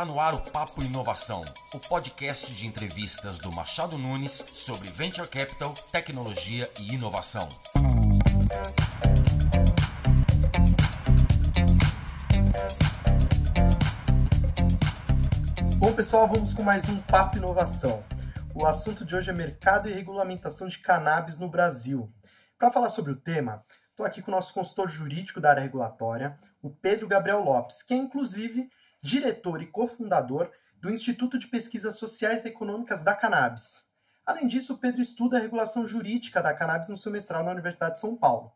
Está no ar o Papo Inovação, o podcast de entrevistas do Machado Nunes sobre Venture Capital, tecnologia e inovação. Bom, pessoal, vamos com mais um Papo Inovação. O assunto de hoje é mercado e regulamentação de cannabis no Brasil. Para falar sobre o tema, estou aqui com o nosso consultor jurídico da área regulatória, o Pedro Gabriel Lopes, que é inclusive diretor e cofundador do Instituto de Pesquisas Sociais e Econômicas da Cannabis. Além disso, Pedro estuda a regulação jurídica da cannabis no seu mestrado na Universidade de São Paulo.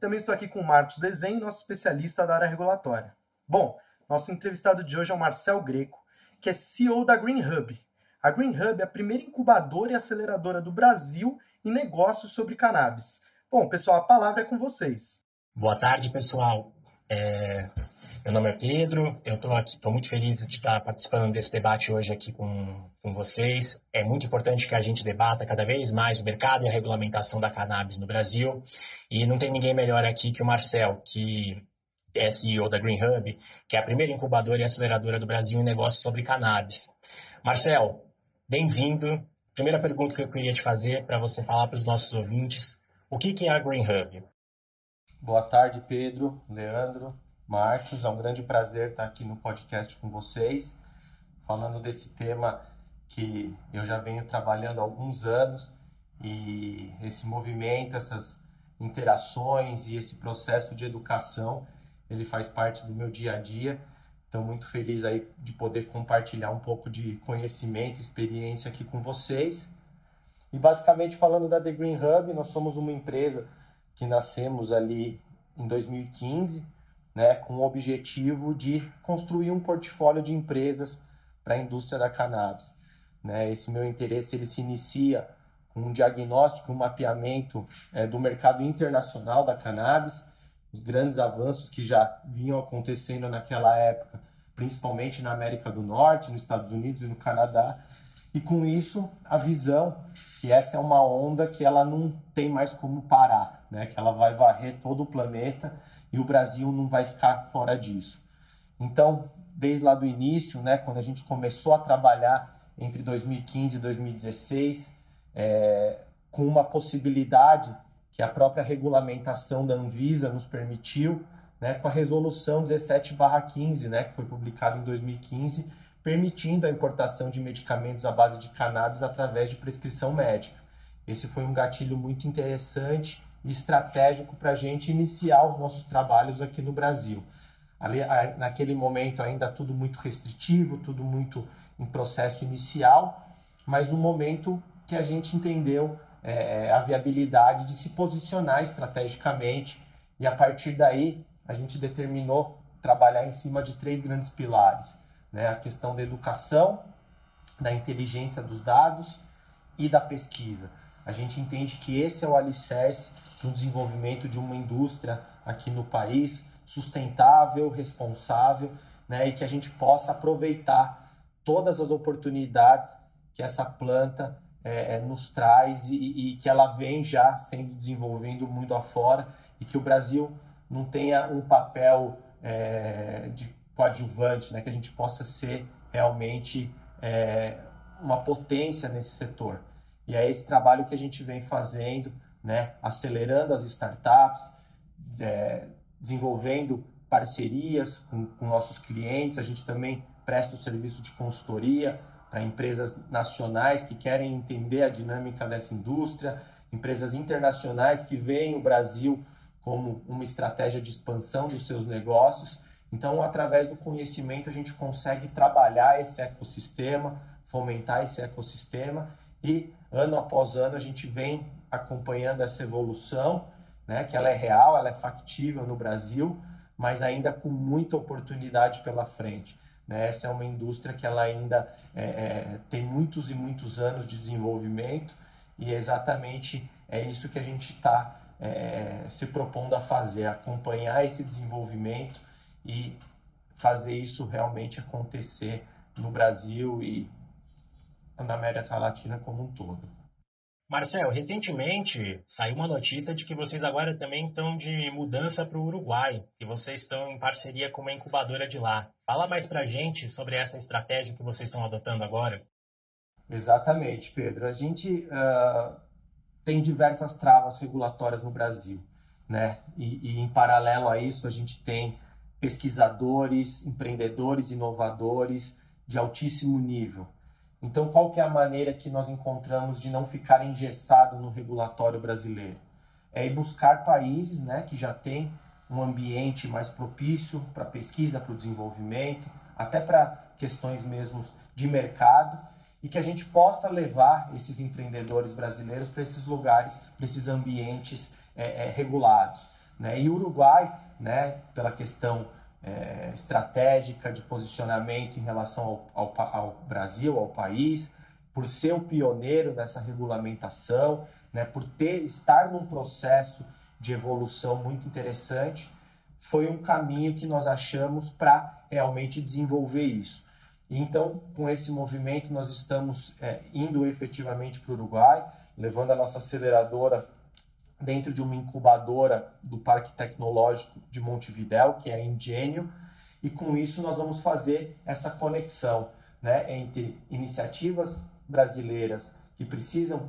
Também estou aqui com o Marcos Desenho, nosso especialista da área regulatória. Bom, nosso entrevistado de hoje é o Marcel Greco, que é CEO da Green Hub. A Green Hub é a primeira incubadora e aceleradora do Brasil em negócios sobre cannabis. Bom, pessoal, a palavra é com vocês. Boa tarde, pessoal. É... Meu nome é Pedro, eu estou aqui, estou muito feliz de estar participando desse debate hoje aqui com, com vocês. É muito importante que a gente debata cada vez mais o mercado e a regulamentação da cannabis no Brasil. E não tem ninguém melhor aqui que o Marcel, que é CEO da Green Hub, que é a primeira incubadora e aceleradora do Brasil em negócios sobre cannabis. Marcel, bem-vindo. Primeira pergunta que eu queria te fazer para você falar para os nossos ouvintes, o que, que é a Green Hub? Boa tarde, Pedro, Leandro. Marcos. É um grande prazer estar aqui no podcast com vocês, falando desse tema que eu já venho trabalhando há alguns anos e esse movimento, essas interações e esse processo de educação, ele faz parte do meu dia a dia. Estou muito feliz aí de poder compartilhar um pouco de conhecimento, experiência aqui com vocês. E basicamente falando da The Green Hub, nós somos uma empresa que nascemos ali em 2015 né, com o objetivo de construir um portfólio de empresas para a indústria da cannabis. Né? Esse meu interesse ele se inicia com um diagnóstico, um mapeamento é, do mercado internacional da cannabis, os grandes avanços que já vinham acontecendo naquela época, principalmente na América do Norte, nos Estados Unidos e no Canadá, e com isso a visão que essa é uma onda que ela não tem mais como parar, né? que ela vai varrer todo o planeta e o Brasil não vai ficar fora disso. Então, desde lá do início, né, quando a gente começou a trabalhar entre 2015 e 2016, é, com uma possibilidade que a própria regulamentação da Anvisa nos permitiu, né, com a resolução 17/15, né, que foi publicada em 2015, permitindo a importação de medicamentos à base de cannabis através de prescrição médica. Esse foi um gatilho muito interessante estratégico para a gente iniciar os nossos trabalhos aqui no Brasil. Ali, naquele momento ainda tudo muito restritivo, tudo muito em processo inicial, mas um momento que a gente entendeu é, a viabilidade de se posicionar estrategicamente e a partir daí a gente determinou trabalhar em cima de três grandes pilares, né? A questão da educação, da inteligência dos dados e da pesquisa. A gente entende que esse é o alicerce para o desenvolvimento de uma indústria aqui no país sustentável, responsável, né, e que a gente possa aproveitar todas as oportunidades que essa planta é, é nos traz e, e, que ela vem já sendo desenvolvendo mundo afora e que o Brasil não tenha um papel é, de coadjuvante, né, que a gente possa ser realmente é, uma potência nesse setor. E é esse trabalho que a gente vem fazendo né, acelerando as startups, é, desenvolvendo parcerias com, com nossos clientes. A gente também presta o serviço de consultoria para empresas nacionais que querem entender a dinâmica dessa indústria, empresas internacionais que veem o Brasil como uma estratégia de expansão dos seus negócios. Então, através do conhecimento, a gente consegue trabalhar esse ecossistema, fomentar esse ecossistema e ano após ano a gente vem acompanhando essa evolução, né, que ela é real, ela é factível no Brasil, mas ainda com muita oportunidade pela frente. Né? Essa é uma indústria que ela ainda é, é, tem muitos e muitos anos de desenvolvimento e exatamente é isso que a gente está é, se propondo a fazer, acompanhar esse desenvolvimento e fazer isso realmente acontecer no Brasil e na América Latina como um todo. Marcel, recentemente saiu uma notícia de que vocês agora também estão de mudança para o Uruguai, que vocês estão em parceria com uma incubadora de lá. Fala mais para a gente sobre essa estratégia que vocês estão adotando agora. Exatamente, Pedro. A gente uh, tem diversas travas regulatórias no Brasil, né? E, e em paralelo a isso, a gente tem pesquisadores, empreendedores, inovadores de altíssimo nível. Então, qual que é a maneira que nós encontramos de não ficar engessado no regulatório brasileiro? É ir buscar países né, que já têm um ambiente mais propício para pesquisa, para o desenvolvimento, até para questões mesmo de mercado, e que a gente possa levar esses empreendedores brasileiros para esses lugares, para esses ambientes é, é, regulados. Né? E o Uruguai, né, pela questão é, estratégica de posicionamento em relação ao, ao, ao, Brasil, ao país, por ser o pioneiro nessa regulamentação, né, por ter estar num processo de evolução muito interessante, foi um caminho que nós achamos para realmente desenvolver isso. Então, com esse movimento, nós estamos é, indo efetivamente para o Uruguai, levando a nossa aceleradora dentro de uma incubadora do Parque Tecnológico de Montevidéu, que é a Ingênio, e com isso nós vamos fazer essa conexão né, entre iniciativas brasileiras que precisam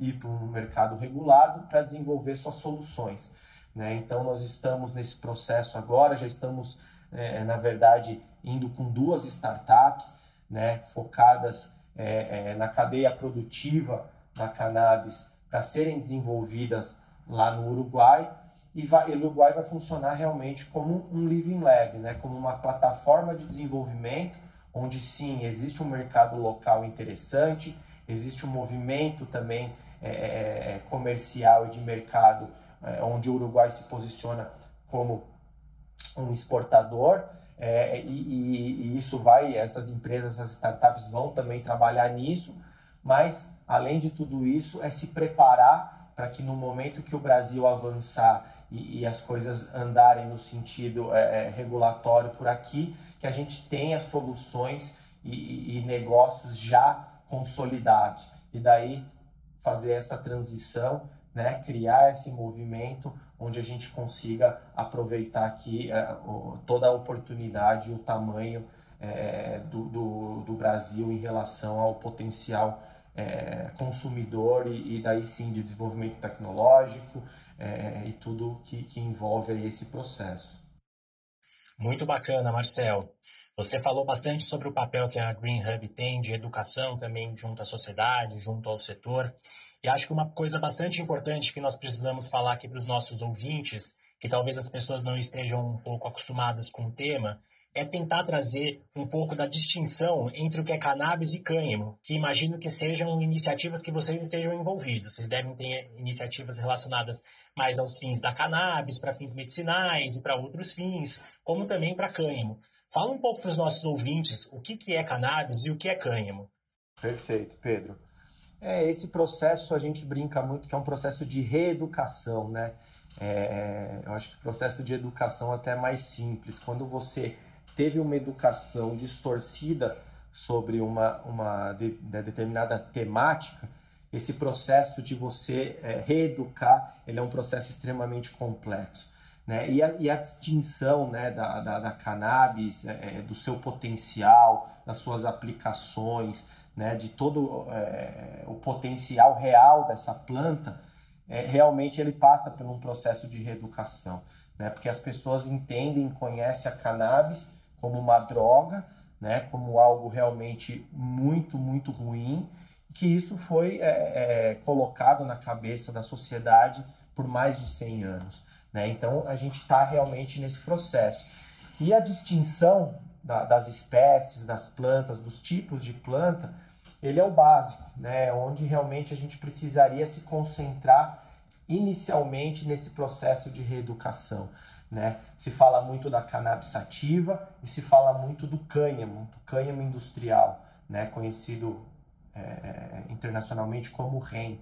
ir para um mercado regulado para desenvolver suas soluções. Né? Então, nós estamos nesse processo agora, já estamos, é, na verdade, indo com duas startups né, focadas é, é, na cadeia produtiva da cannabis para serem desenvolvidas lá no Uruguai e vai, o Uruguai vai funcionar realmente como um living lab, né, como uma plataforma de desenvolvimento onde sim existe um mercado local interessante, existe um movimento também é, é, é comercial e de mercado é, onde o Uruguai se posiciona como um exportador é, e, e, e, isso vai, essas empresas, essas startups vão também trabalhar nisso, mas além de tudo isso, é se preparar para que no momento que o Brasil avançar e, e as coisas andarem no sentido é, é regulatório por aqui, que a gente tenha soluções e, e negócios já consolidados. E daí fazer essa transição, né, criar esse movimento onde a gente consiga aproveitar aqui é, toda a oportunidade e o tamanho é, do, do, do, Brasil em relação ao potencial é, consumidor e, e, daí sim de desenvolvimento tecnológico é, e tudo que, que envolve esse processo. Muito bacana, Marcel. Você falou bastante sobre o papel que a Green Hub tem de educação também junto à sociedade, junto ao setor. E acho que uma coisa bastante importante que nós precisamos falar aqui para os nossos ouvintes, que talvez as pessoas não estejam um pouco acostumadas com o tema, é tentar trazer um pouco da distinção entre o que é cannabis e cânhamo, que imagino que sejam iniciativas que vocês estejam envolvidos. Vocês devem ter iniciativas relacionadas mais aos fins da cannabis, para fins medicinais e para outros fins, como também para cânhamo. Fala um pouco para os nossos ouvintes o que, que é cannabis e o que é cânhamo. Perfeito, Pedro. É, esse processo a gente brinca muito que é um processo de reeducação, né? É, eu acho que o processo de educação até é mais simples. Quando você teve uma educação distorcida sobre uma, uma de, de determinada temática, esse processo de você é, reeducar, ele é um processo extremamente complexo. Né? E, a, e a distinção né, da, da, da cannabis, é, é do seu potencial, das suas aplicações, né, de todo é, o potencial real dessa planta, é, realmente ele passa por um processo de reeducação. Né? Porque as pessoas entendem, conhecem a cannabis como uma droga, né, como algo realmente muito, muito ruim, que isso foi é, é, colocado na cabeça da sociedade por mais de 100 anos. Né? Então, a gente está realmente nesse processo. E a distinção da, das espécies, das plantas, dos tipos de planta, ele é o básico, né? onde realmente a gente precisaria se concentrar inicialmente nesse processo de reeducação. Né? Se fala muito da cannabis sativa e se fala muito do cânhamo, do cânhamo industrial, né? conhecido é, internacionalmente como hemp,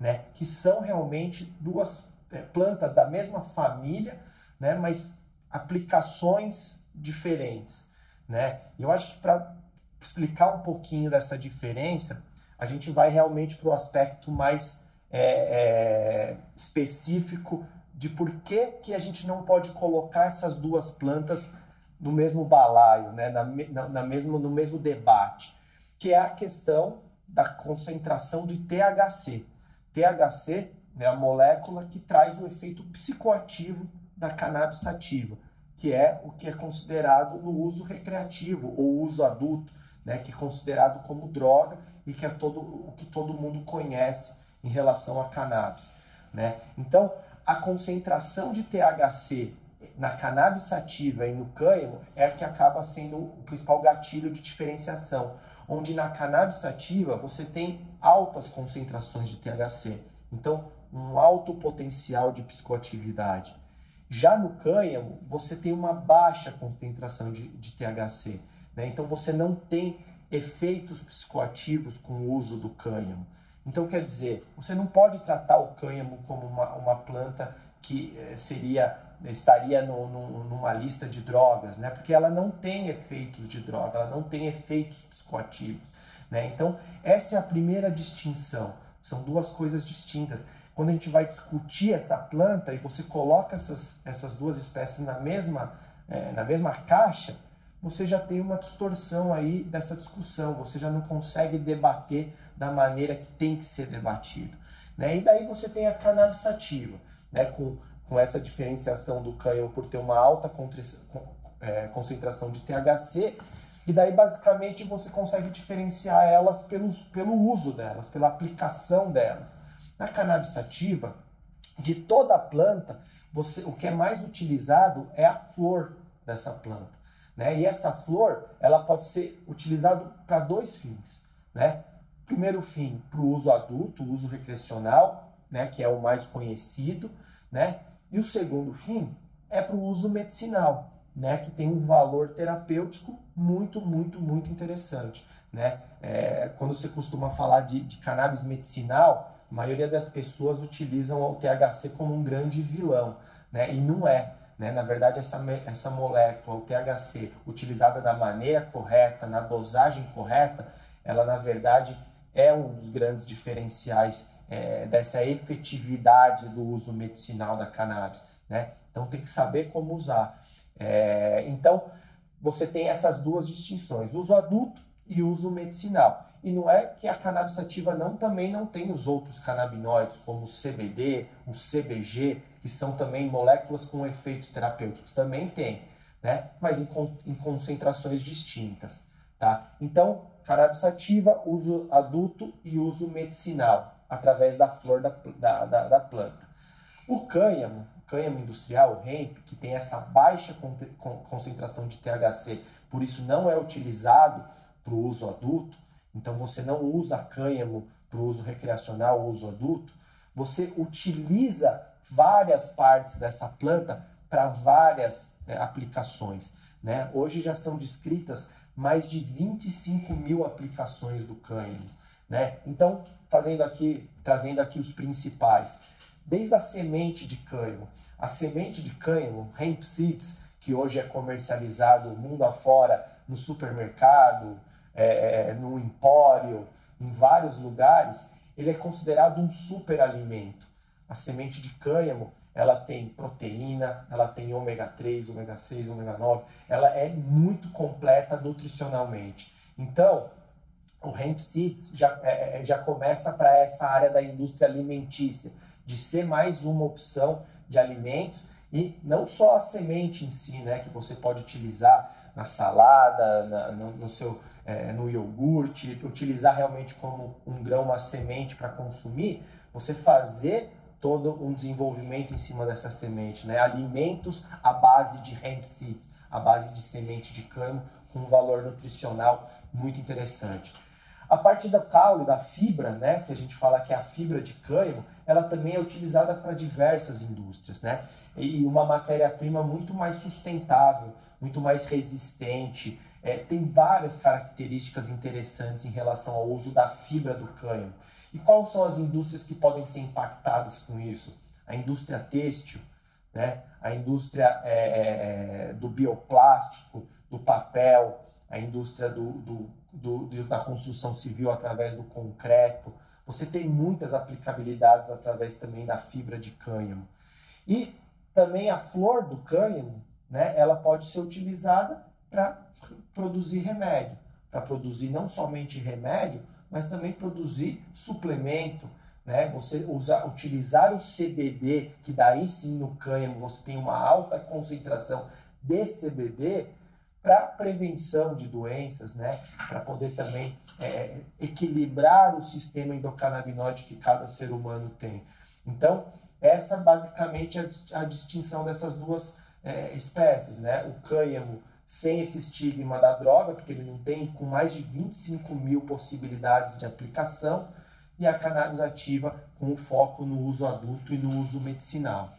né? que são realmente duas é, plantas da mesma família, né? mas aplicações diferentes. Né? Eu acho que para explicar um pouquinho dessa diferença, a gente vai realmente para o aspecto mais é, é, específico de por que, que a gente não pode colocar essas duas plantas no mesmo balaio, né? na, na, na mesmo, no mesmo debate, que é a questão da concentração de THC. THC é a molécula que traz o efeito psicoativo da cannabis sativa, que é o que é considerado no uso recreativo ou uso adulto, né? que é considerado como droga e que é todo, o que todo mundo conhece em relação a cannabis. Né? Então, a concentração de THC na cannabis sativa e no cânhamo é a que acaba sendo o principal gatilho de diferenciação, onde na cannabis sativa você tem altas concentrações de THC, então um alto potencial de psicoatividade. Já no cânhamo, você tem uma baixa concentração de, de THC, né? então você não tem efeitos psicoativos com o uso do cânhamo. Então, quer dizer, você não pode tratar o cânhamo como uma, uma planta que eh, seria estaria no, no, numa lista de drogas, né? Porque ela não tem efeitos de droga, ela não tem efeitos psicoativos, né? Então, essa é a primeira distinção. São duas coisas distintas. Quando a gente vai discutir essa planta e você coloca essas, essas duas espécies na mesma, é, na mesma caixa, você já tem uma distorção aí dessa discussão, você já não consegue debater da maneira que tem que ser debatido. Né? E daí você tem a cannabis sativa, né? com, com essa diferenciação do cânhamo por ter uma alta é, concentração de THC, e daí basicamente você consegue diferenciar elas pelos, pelo uso delas, pela aplicação delas. Na cannabis sativa, de toda a planta, você, o que é mais utilizado é a flor dessa planta. Né? E essa flor ela pode ser utilizada para dois fins. Né? Primeiro fim, para o uso adulto, uso recreacional, né? que é o mais conhecido. Né? E o segundo fim é para o uso medicinal, né? que tem um valor terapêutico muito, muito, muito interessante. Né? É, quando você costuma falar de, de cannabis medicinal, a maioria das pessoas utilizam o THC como um grande vilão, né? e não é. Né? Na verdade, essa, essa molécula, o THC, utilizada da maneira correta, na dosagem correta, ela na verdade é um dos grandes diferenciais é, dessa efetividade do uso medicinal da cannabis. Né? Então tem que saber como usar. É, então você tem essas duas distinções: uso adulto e uso medicinal. E não é que a cannabis sativa não também não tem os outros canabinoides, como o CBD, o CBG, que são também moléculas com efeitos terapêuticos. Também tem, né? Mas em, em concentrações distintas, tá? Então, cannabis sativa, uso adulto e uso medicinal, através da flor da, da, da, da planta. O cânhamo, o cânhamo industrial, o hemp, que tem essa baixa concentração de THC, por isso não é utilizado para o uso adulto, então você não usa cânhamo para uso recreacional ou uso adulto, você utiliza várias partes dessa planta para várias é, aplicações. Né? Hoje já são descritas mais de 25 mil aplicações do cânhamo. Né? Então, fazendo aqui, trazendo aqui os principais. Desde a semente de cânhamo. A semente de cânhamo, hemp seeds, que hoje é comercializado mundo afora no supermercado, é, é, no empório, em vários lugares, ele é considerado um superalimento. A semente de cânhamo, ela tem proteína, ela tem ômega 3, ômega 6, ômega 9, ela é muito completa nutricionalmente. Então, o hemp seeds já, é, é já começa para essa área da indústria alimentícia, de ser mais uma opção de alimentos e não só a semente em si, né, que você pode utilizar na salada, na, no, no, seu é, no iogurte, utilizar realmente como um grão, uma semente para consumir, você fazer todo um desenvolvimento em cima dessa semente, né? Alimentos à base de hemp seeds, à base de semente de cano, com um valor nutricional muito interessante. A parte da caule, da fibra, né, que a gente fala que é a fibra de cânhamo, ela também é utilizada para diversas indústrias, né? E uma matéria-prima muito mais sustentável, muito mais resistente, é, tem várias características interessantes em relação ao uso da fibra do cânhamo. E quais são as indústrias que podem ser impactadas com isso? A indústria têxtil, né? a indústria é, é, é do bioplástico, do papel, a indústria do, do, do, da construção civil através do concreto. Você tem muitas aplicabilidades através também da fibra de cânhamo. E também a flor do cânhamo, né, ela pode ser utilizada para produzir remédio, para produzir não somente remédio, mas também produzir suplemento, né? Você usar, utilizar o CBD, que daí sim no cânhamo você tem uma alta concentração de CBD para prevenção de doenças, né? Para poder também é, equilibrar o sistema endocannabinoide que cada ser humano tem. Então, essa basicamente é a distinção dessas duas é, espécies, né? O cânhamo sem esse estigma da droga, porque ele não tem, com mais de 25 mil possibilidades de aplicação, e a cannabis ativa com foco no uso adulto e no uso medicinal.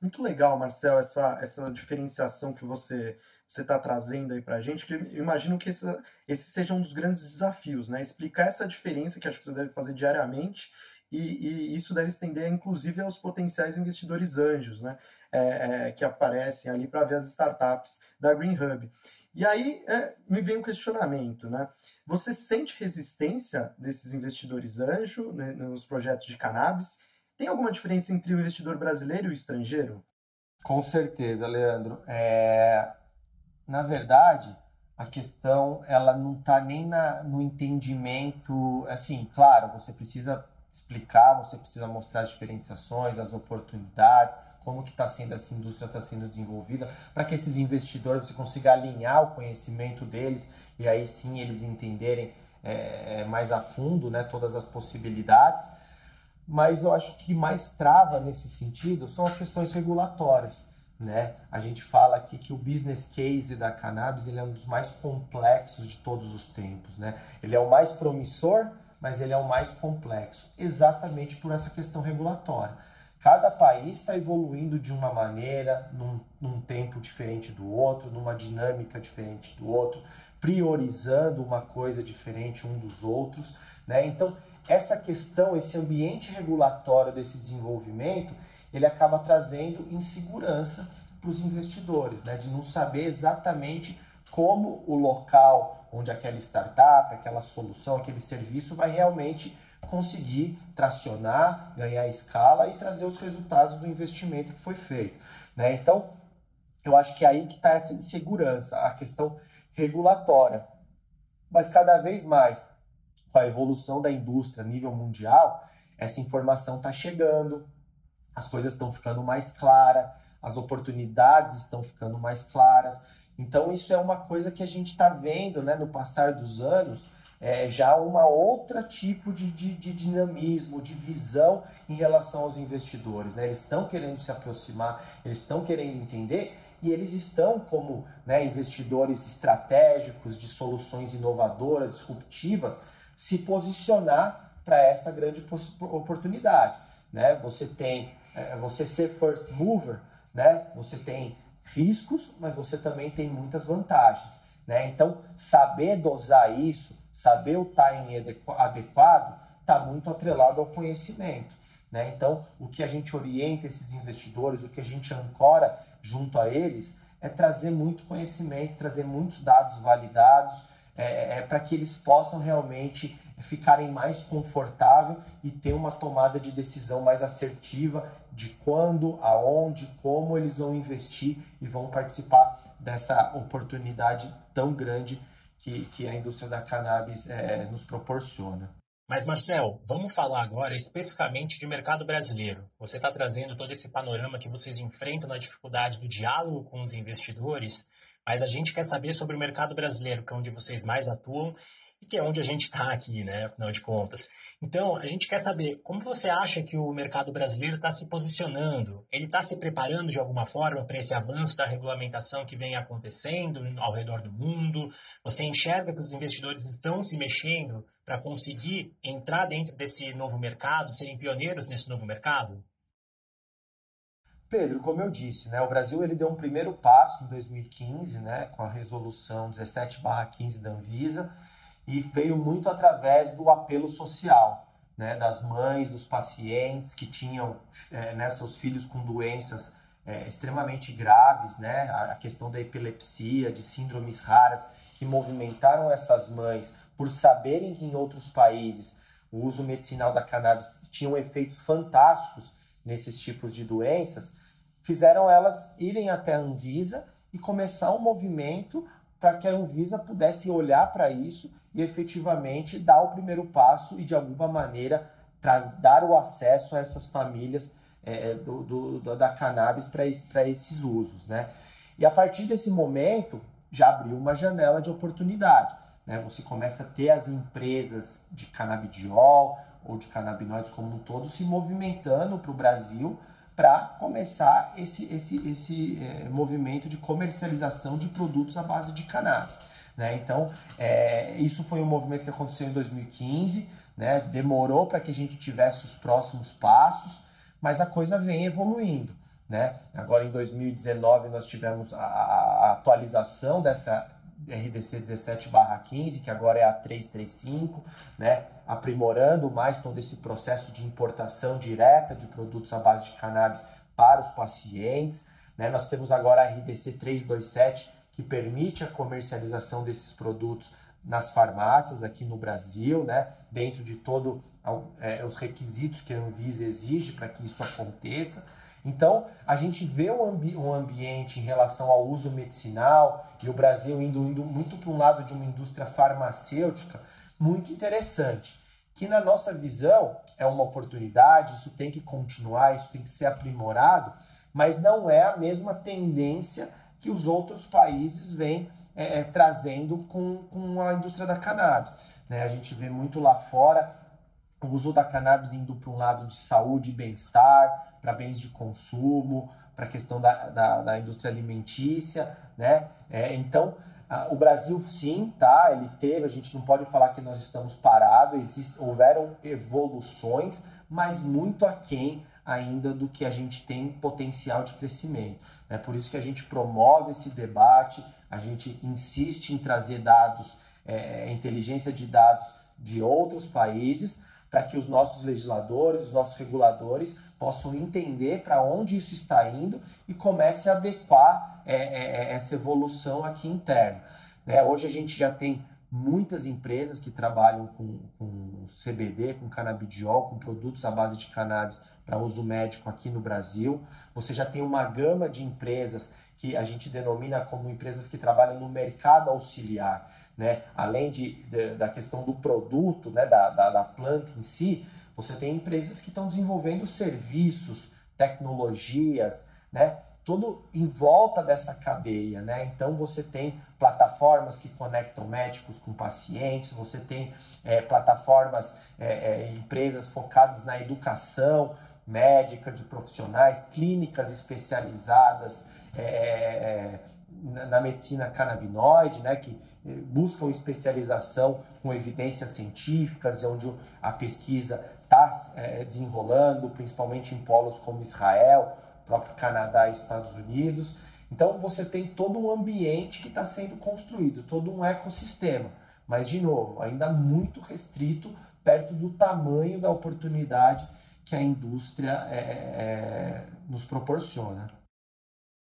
Muito legal, Marcel, essa, essa diferenciação que você você está trazendo aí para a gente, que eu imagino que esse, esse seja um dos grandes desafios, né? Explicar essa diferença que acho que você deve fazer diariamente e, e isso deve estender, inclusive, aos potenciais investidores anjos, né? É, é, que aparecem ali para ver as startups da Green Hub. E aí é, me vem um questionamento, né? Você sente resistência desses investidores anjo né, nos projetos de cannabis? Tem alguma diferença entre o investidor brasileiro e o estrangeiro? Com certeza, Leandro. É... Na verdade, a questão ela não está nem na, no entendimento. Assim, claro, você precisa explicar, você precisa mostrar as diferenciações, as oportunidades, como que está sendo essa indústria está sendo desenvolvida, para que esses investidores você consiga alinhar o conhecimento deles e aí sim eles entenderem é, é, mais a fundo, né, todas as possibilidades. Mas eu acho que mais trava nesse sentido são as questões regulatórias. Né? A gente fala aqui que o business case da cannabis ele é um dos mais complexos de todos os tempos. Né? Ele é o mais promissor, mas ele é o mais complexo, exatamente por essa questão regulatória. Cada país está evoluindo de uma maneira, num, num, tempo diferente do outro, numa dinâmica diferente do outro, priorizando uma coisa diferente um dos outros. Né? Então, essa questão, esse ambiente regulatório desse desenvolvimento, ele acaba trazendo insegurança para os investidores, né? de não saber exatamente como o local onde aquela startup, aquela solução, aquele serviço vai realmente conseguir tracionar, ganhar escala e trazer os resultados do investimento que foi feito. Né? Então, eu acho que é aí que está essa insegurança, a questão regulatória. Mas cada vez mais, com a evolução da indústria a nível mundial, essa informação está chegando, as coisas estão ficando mais claras, as oportunidades estão ficando mais claras. Então, isso é uma coisa que a gente está vendo né, no passar dos anos, é, já uma outra tipo de, de, de, dinamismo, de visão em relação aos investidores. Né? Eles estão querendo se aproximar, eles estão querendo entender e eles estão, como né, investidores estratégicos de soluções inovadoras, disruptivas, se posicionar para essa grande oportunidade. Né? Você tem, é, você ser first mover, né? você tem riscos, mas você também tem muitas vantagens. Né? Então, saber dosar isso, saber o timing adequado, está muito atrelado ao conhecimento. Né? Então, o que a gente orienta esses investidores, o que a gente ancora junto a eles, é trazer muito conhecimento, trazer muitos dados validados, é, é para que eles possam realmente ficarem mais confortável e ter uma tomada de decisão mais assertiva de quando, aonde, como eles vão investir e vão participar dessa oportunidade tão grande que, que a indústria da cannabis é, nos proporciona. Mas, Marcel, vamos falar agora especificamente de mercado brasileiro. Você está trazendo todo esse panorama que vocês enfrentam na dificuldade do diálogo com os investidores, mas a gente quer saber sobre o mercado brasileiro, que é onde vocês mais atuam e que é onde a gente está aqui, né? Afinal de contas. Então, a gente quer saber como você acha que o mercado brasileiro está se posicionando? Ele está se preparando de alguma forma para esse avanço da regulamentação que vem acontecendo ao redor do mundo? Você enxerga que os investidores estão se mexendo para conseguir entrar dentro desse novo mercado, serem pioneiros nesse novo mercado? Pedro, como eu disse, né, o Brasil ele deu um primeiro passo em 2015, né, com a resolução 17/15 da Anvisa, e veio muito através do apelo social, né, das mães, dos pacientes que tinham é, né, seus filhos com doenças é, extremamente graves, né? A, a questão da epilepsia, de síndromes raras, que movimentaram essas mães por saberem que em outros países o uso medicinal da cannabis tinha efeitos fantásticos nesses tipos de doenças, fizeram elas irem até a Anvisa e começar um movimento para que a Anvisa pudesse olhar para isso e efetivamente dar o primeiro passo e de alguma maneira traz, dar o acesso a essas famílias é, do, do, da cannabis para esses usos, né? E a partir desse momento já abriu uma janela de oportunidade, né? Você começa a ter as empresas de canabidiol ou de canabinoides como um todo se movimentando para o Brasil para começar esse, esse, esse é, movimento de comercialização de produtos à base de cannabis. Né? Então, é, isso foi um movimento que aconteceu em 2015, né? demorou para que a gente tivesse os próximos passos, mas a coisa vem evoluindo. Né? Agora, em 2019, nós tivemos a, a atualização dessa RDC 17/15, que agora é a 335, né, aprimorando mais todo esse processo de importação direta de produtos à base de cannabis para os pacientes. Né? Nós temos agora a RDC 327, que permite a comercialização desses produtos nas farmácias aqui no Brasil, né? dentro de todos é, os requisitos que a Anvisa exige para que isso aconteça. Então, a gente vê um, ambi um ambiente em relação ao uso medicinal e o Brasil indo, indo muito para um lado de uma indústria farmacêutica muito interessante, que na nossa visão é uma oportunidade, isso tem que continuar, isso tem que ser aprimorado, mas não é a mesma tendência que os outros países vêm é, é, trazendo com, com a indústria da cannabis. Né? A gente vê muito lá fora o uso da cannabis indo para um lado de saúde e bem-estar, para bens de consumo, para a questão da, da, da, indústria alimentícia, né? É, então, a, o Brasil sim, tá? Ele teve, a gente não pode falar que nós estamos parados, houveram evoluções, mas muito aquém ainda do que a gente tem potencial de crescimento. É por isso que a gente promove esse debate, a gente insiste em trazer dados, é, inteligência de dados de outros países, para que os nossos legisladores, os nossos reguladores possam entender para onde isso está indo e comece a adequar é, é, é essa evolução aqui interna. Né? Hoje a gente já tem muitas empresas que trabalham com, com CBD, com canabidiol, com produtos à base de cannabis para uso médico aqui no Brasil. Você já tem uma gama de empresas que a gente denomina como empresas que trabalham no mercado auxiliar né? Além de, de, da questão do produto, né? Da, da, da planta em si, você tem empresas que estão desenvolvendo serviços, tecnologias, né? Tudo em volta dessa cadeia, né? Então você tem plataformas que conectam médicos com pacientes, você tem é, plataformas, é, é, empresas focadas na educação médica de profissionais, clínicas especializadas, é, na medicina canabinoide, né, que buscam especialização com evidências científicas, onde a pesquisa está é, desenrolando, principalmente em polos como Israel, próprio Canadá e Estados Unidos. Então você tem todo um ambiente que está sendo construído, todo um ecossistema, mas de novo, ainda muito restrito perto do tamanho da oportunidade que a indústria é, é, nos proporciona.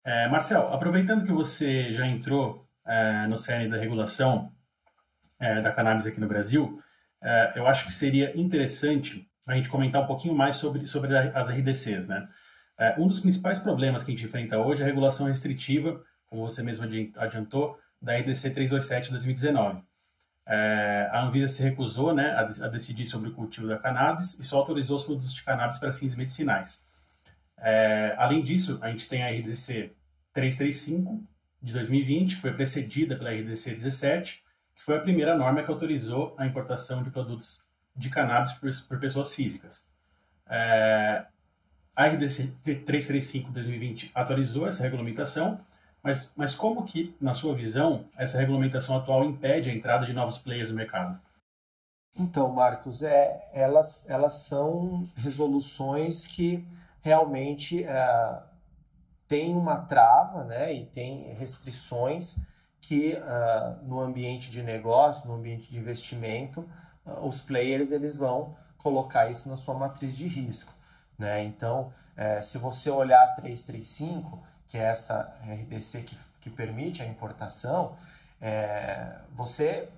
É, Marcel, aproveitando que você já entrou é, no cerne da regulação é, da cannabis aqui no Brasil, é, eu acho que seria interessante a gente comentar um pouquinho mais sobre, sobre as RDCs. Né? É, um dos principais problemas que a gente enfrenta hoje é a regulação restritiva, como você mesmo adiantou, da RDC 327 de 2019. É, a Anvisa se recusou né, a, a, decidir sobre o cultivo da cannabis e só autorizou os produtos de cannabis para fins medicinais. É, além disso, a gente tem a RDC 335 de 2020, que foi precedida pela RDC 17, que foi a primeira norma que autorizou a importação de produtos de cannabis por, por pessoas físicas. É, a RDC 335 de 2020 atualizou essa regulamentação, mas, mas como que, na sua visão, essa regulamentação atual impede a entrada de novos players no mercado? Então, Marcos, é, elas, elas são resoluções que realmente uh, tem uma trava né, e tem restrições que uh, no ambiente de negócio, no ambiente de investimento, uh, os players eles vão colocar isso na sua matriz de risco. Né? Então, é, se você olhar a 335, que é essa RDC que, que permite a importação, é, você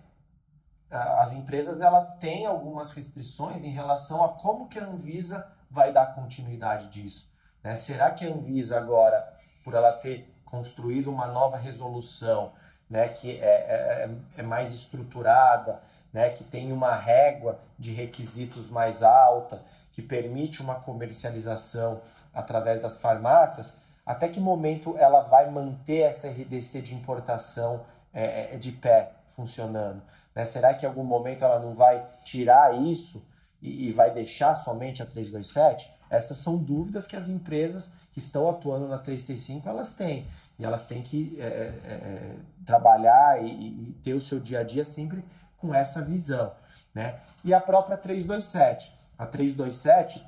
as empresas elas têm algumas restrições em relação a como que a Anvisa vai dar continuidade disso. Né? Será que a Anvisa agora, por ela ter construído uma nova resolução, né, que é, é, é mais estruturada, né, que tem uma régua de requisitos mais alta, que permite uma comercialização através das farmácias, até que momento ela vai manter essa RDC de importação é, é, de pé funcionando? Né? Será que em algum momento ela não vai tirar isso e, e vai deixar somente a 327? Essas são dúvidas que as empresas que estão atuando na 335 elas têm. E elas têm que é, é, é, trabalhar e, e, ter o seu dia a dia sempre com essa visão. Né? E a própria 327 a 327,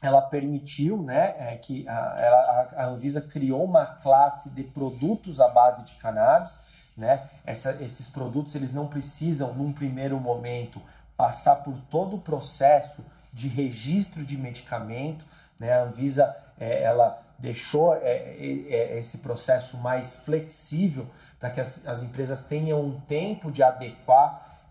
ela permitiu né, é, que a, ela, a Anvisa criou uma classe de produtos à base de cannabis. Né? Essa, esses produtos eles não precisam, num primeiro momento, passar por todo o processo de registro de medicamento. Né? A Anvisa é, ela deixou é, é, esse processo mais flexível para que as, as, empresas tenham um tempo de adequar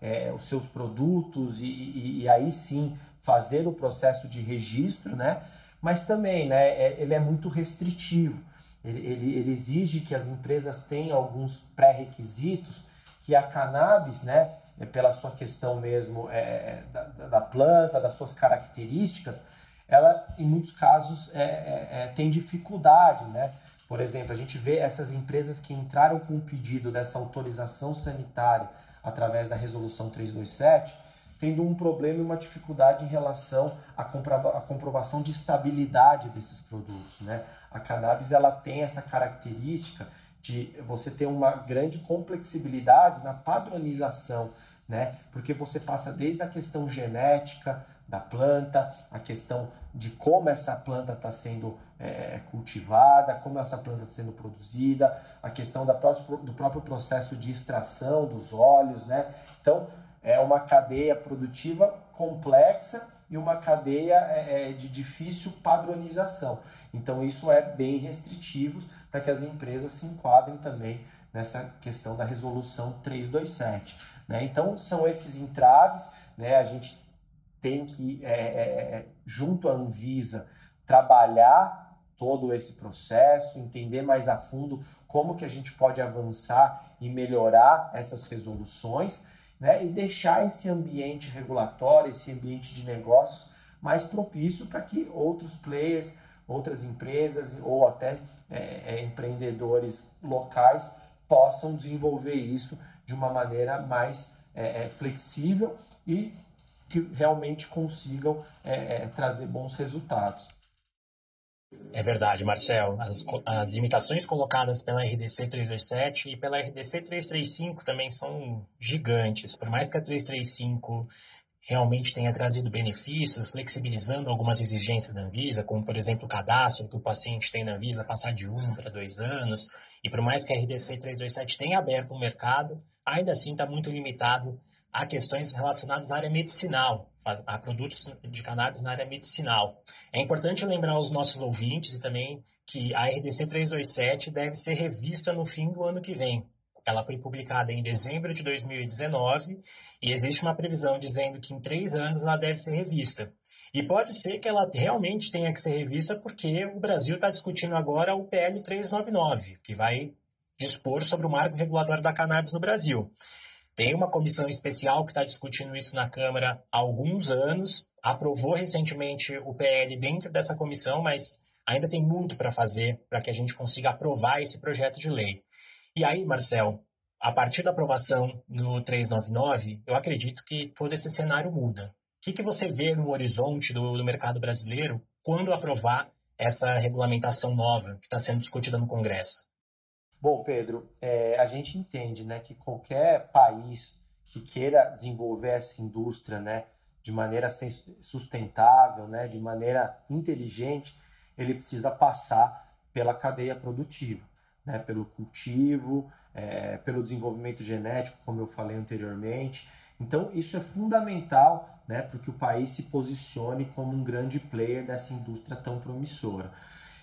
é, os seus produtos e, e, e aí sim fazer o processo de registro, né? Mas também, né, é, ele é muito restritivo. Ele, ele, ele exige que as empresas tenham alguns pré-requisitos que a cannabis, né, é pela sua questão mesmo é, da, da, planta, das suas características, ela, em muitos casos, é, é, é, tem dificuldade, né? Por exemplo, a gente vê essas empresas que entraram com o pedido dessa autorização sanitária através da resolução 327, tendo um problema e uma dificuldade em relação à, comprova à comprovação de estabilidade desses produtos. Né? A cannabis ela tem essa característica de você ter uma grande complexibilidade na padronização, né? Porque você passa desde a questão genética da planta, a questão de como essa planta está sendo é, cultivada, como essa planta está sendo produzida, a questão da próxima, do próprio processo de extração dos óleos, né? Então, é uma cadeia produtiva complexa e uma cadeia é, é, de difícil padronização. Então, isso é bem restritivo para que as empresas se enquadrem também nessa questão da resolução 327. Né? Então, são esses entraves, né? a gente tem que, é, é, é, junto à Anvisa, trabalhar todo esse processo, entender mais a fundo como que a gente pode avançar e melhorar essas resoluções né, e deixar esse ambiente regulatório, esse ambiente de negócios mais propício para que outros players, outras empresas ou até é, é, empreendedores locais possam desenvolver isso de uma maneira mais é, flexível e que realmente consigam é, é, trazer bons resultados. É verdade, Marcel. As, as limitações colocadas pela RDC 327 e pela RDC 335 também são gigantes. Por mais que a 335 realmente tenha trazido benefícios, flexibilizando algumas exigências da Anvisa, como, por exemplo, o cadastro que o paciente tem na Anvisa passar de um para dois anos, e por mais que a RDC 327 tenha aberto um mercado, ainda assim está muito limitado a questões relacionadas à área medicinal, a produtos de cannabis na área medicinal. É importante lembrar aos nossos ouvintes e também que a RDC 327 deve ser revista no fim do ano que vem. Ela foi publicada em dezembro de 2019 e existe uma previsão dizendo que em três anos ela deve ser revista. E pode ser que ela realmente tenha que ser revista porque o Brasil está discutindo agora o PL 399, que vai dispor sobre o marco regulatório da cannabis no Brasil. Tem uma comissão especial que está discutindo isso na Câmara há alguns anos, aprovou recentemente o PL dentro dessa comissão, mas ainda tem muito para fazer para que a gente consiga aprovar esse projeto de lei. E aí, Marcel, a partir da aprovação no 399, eu acredito que todo esse cenário muda. O que, que você vê no horizonte do, do mercado brasileiro quando aprovar essa regulamentação nova que está sendo discutida no Congresso? Bom, Pedro, é, a gente entende né, que qualquer país que queira desenvolver essa indústria né, de maneira sustentável, né, de maneira inteligente, ele precisa passar pela cadeia produtiva, né, pelo cultivo, é, pelo desenvolvimento genético, como eu falei anteriormente. Então, isso é fundamental né, para que o país se posicione como um grande player dessa indústria tão promissora.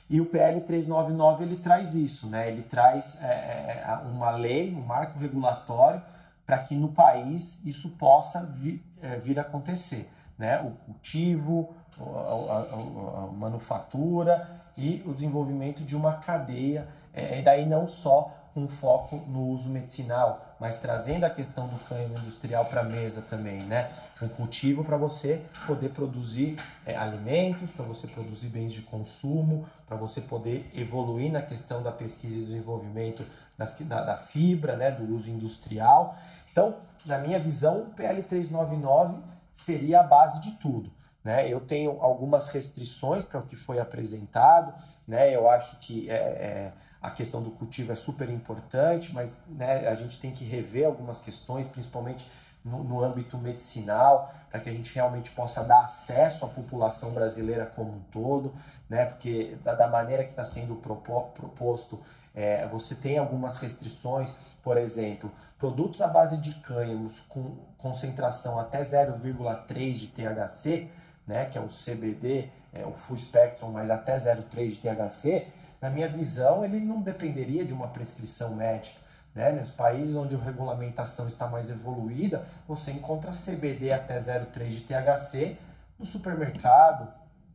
E o PL 399 ele traz isso, né? ele traz é, é uma lei, um marco regulatório para que no país isso possa vir, é, vir a acontecer. Né? O cultivo, a, a, a, manufatura e o desenvolvimento de uma cadeia, é, e daí não só com foco no uso medicinal, mas trazendo a questão do cânhamo industrial para a mesa também, né? Um cultivo para você poder produzir é, alimentos, para você produzir bens de consumo, para você poder evoluir na questão da pesquisa e desenvolvimento das, da, da fibra, né? Do uso industrial. Então, na minha visão, o PL 399 seria a base de tudo. Né? Eu tenho algumas restrições para o que foi apresentado, né? Eu acho que é, é, a questão do cultivo é super importante, mas né, a gente tem que rever algumas questões, principalmente no, no âmbito medicinal, para que a gente realmente possa dar acesso à população brasileira como um todo, né? Porque da, da maneira que está sendo proposto, é, você tem algumas restrições, por exemplo, produtos à base de cânhamos com concentração até 0,3 de THC né, que é o CBD, é o full spectrum, mas até 0,3 de THC, na minha visão, ele não dependeria de uma prescrição médica. Né? Nos países onde a regulamentação está mais evoluída, você encontra CBD até 0,3 de THC no supermercado,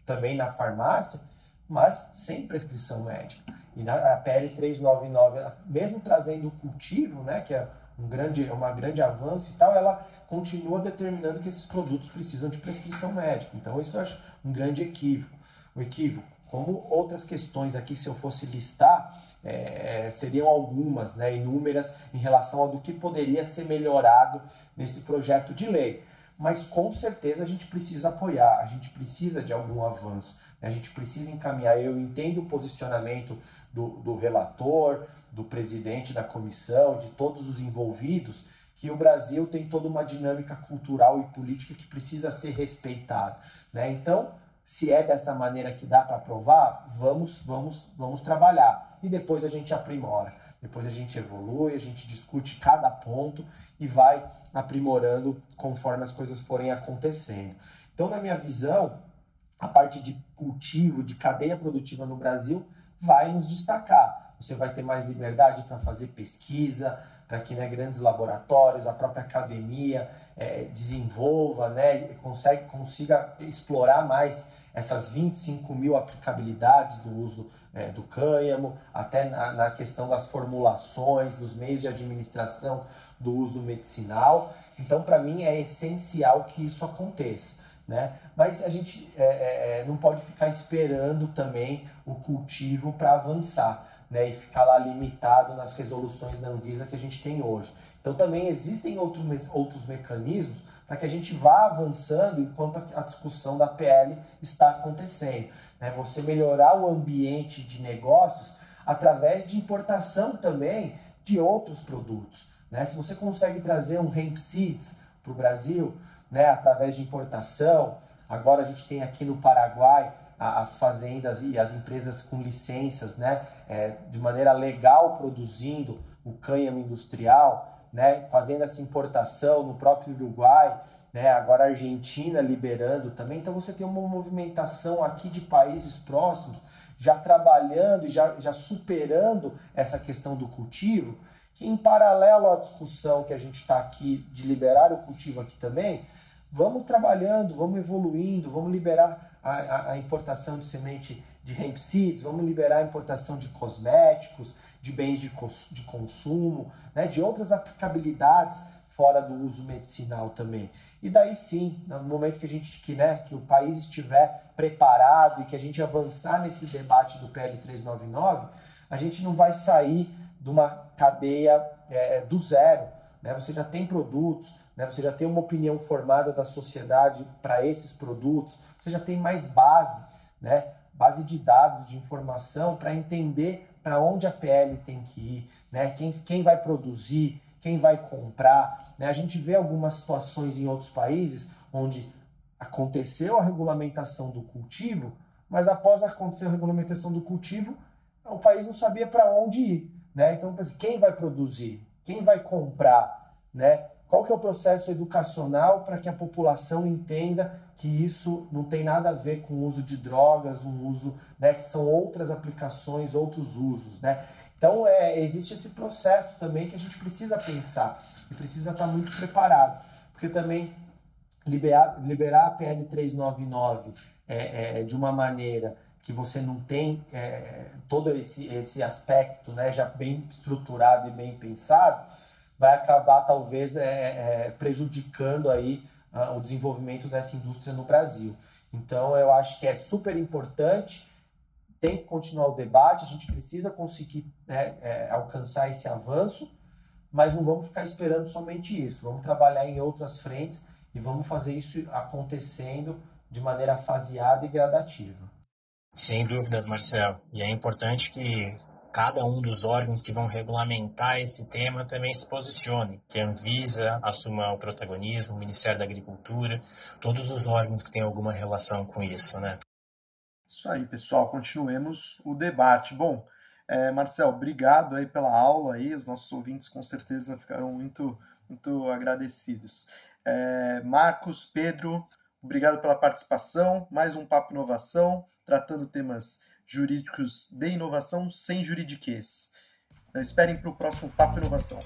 também na farmácia, mas sem prescrição médica. E na PL 399, mesmo trazendo o cultivo, né, que é um grande, uma grande avanço e tal, ela continua determinando que esses produtos precisam de prescrição médica. Então, isso eu acho um grande equívoco. O equívoco, como outras questões aqui, se eu fosse listar, é, seriam algumas, né, inúmeras, em relação ao do que poderia ser melhorado nesse projeto de lei. Mas com certeza a gente precisa apoiar, a gente precisa de algum avanço, né? a gente precisa encaminhar. Eu entendo o posicionamento do, do relator, do presidente da comissão, de todos os envolvidos, que o Brasil tem toda uma dinâmica cultural e política que precisa ser respeitada. Né? Então, se é dessa maneira que dá para aprovar, vamos, vamos, vamos trabalhar. E depois a gente aprimora, depois a gente evolui, a gente discute cada ponto e vai aprimorando conforme as coisas forem acontecendo. Então, na minha visão, a parte de cultivo, de cadeia produtiva no Brasil, vai nos destacar você vai ter mais liberdade para fazer pesquisa, para que né, grandes laboratórios, a própria academia é, desenvolva, né, consegue, consiga explorar mais essas 25 mil aplicabilidades do uso é, do cânhamo, até na, na, questão das formulações, dos meios de administração do uso medicinal. Então, para mim, é essencial que isso aconteça. Né? Mas a gente é, é, é não pode ficar esperando também o cultivo para avançar né, e ficar lá limitado nas resoluções da Anvisa que a gente tem hoje. Então também existem outros, outros mecanismos para que a gente vá avançando enquanto a discussão da PL está acontecendo. Né? Você melhorar o ambiente de negócios através de importação também de outros produtos. Né? Se você consegue trazer um hemp seeds para o Brasil, né, através de importação, agora a gente tem aqui no Paraguai as fazendas e as empresas com licenças, né, é, de maneira legal produzindo o cânhamo industrial, né, fazendo essa importação no próprio Uruguai, né, agora a Argentina liberando também. Então você tem uma movimentação aqui de países próximos já trabalhando e já, já superando essa questão do cultivo, que em paralelo à discussão que a gente está aqui de liberar o cultivo aqui também, vamos trabalhando, vamos evoluindo, vamos liberar a, a, a importação de semente de hemp seeds, vamos liberar a importação de cosméticos, de bens de, de consumo, né, de outras aplicabilidades fora do uso medicinal também. E daí sim, no momento que a gente que, né, que o país estiver preparado e que a gente avançar nesse debate do PL 399, a gente não vai sair de uma cadeia é, do zero. Né? Você já tem produtos, né? você já tem uma opinião formada da sociedade para esses produtos, você já tem mais base, né? base de dados, de informação para entender para onde a PL tem que ir, né? quem, quem vai produzir, quem vai comprar. Né? A gente vê algumas situações em outros países onde aconteceu a regulamentação do cultivo, mas após acontecer a regulamentação do cultivo, o país não sabia para onde ir. Né? Então, quem vai produzir? Quem vai comprar? Né? Qual que é o processo educacional para que a população entenda que isso não tem nada a ver com o uso de drogas, um uso, né, que são outras aplicações, outros usos, né? Então, é, existe esse processo também que a gente precisa pensar e precisa estar muito preparado, porque também liberar, liberar a PL 399 é, é, de uma maneira que você não tem é, todo esse, esse aspecto né, já bem estruturado e bem pensado, vai acabar talvez é, é, prejudicando aí uh, o desenvolvimento dessa indústria no Brasil. Então eu acho que é super importante, tem que continuar o debate, a gente precisa conseguir né, é, alcançar esse avanço, mas não vamos ficar esperando somente isso, vamos trabalhar em outras frentes e vamos fazer isso acontecendo de maneira faseada e gradativa. Sem dúvidas, Marcel. E é importante que cada um dos órgãos que vão regulamentar esse tema também se posicione, que a Anvisa assuma o protagonismo, o Ministério da Agricultura, todos os órgãos que têm alguma relação com isso, né? Isso aí, pessoal. Continuemos o debate. Bom, é, Marcel, obrigado aí pela aula aí. Os nossos ouvintes com certeza ficaram muito, muito agradecidos. É, Marcos, Pedro, obrigado pela participação. Mais um Papo Inovação tratando temas jurídicos de inovação sem juridiquês. Então, esperem para o próximo Papo Inovação.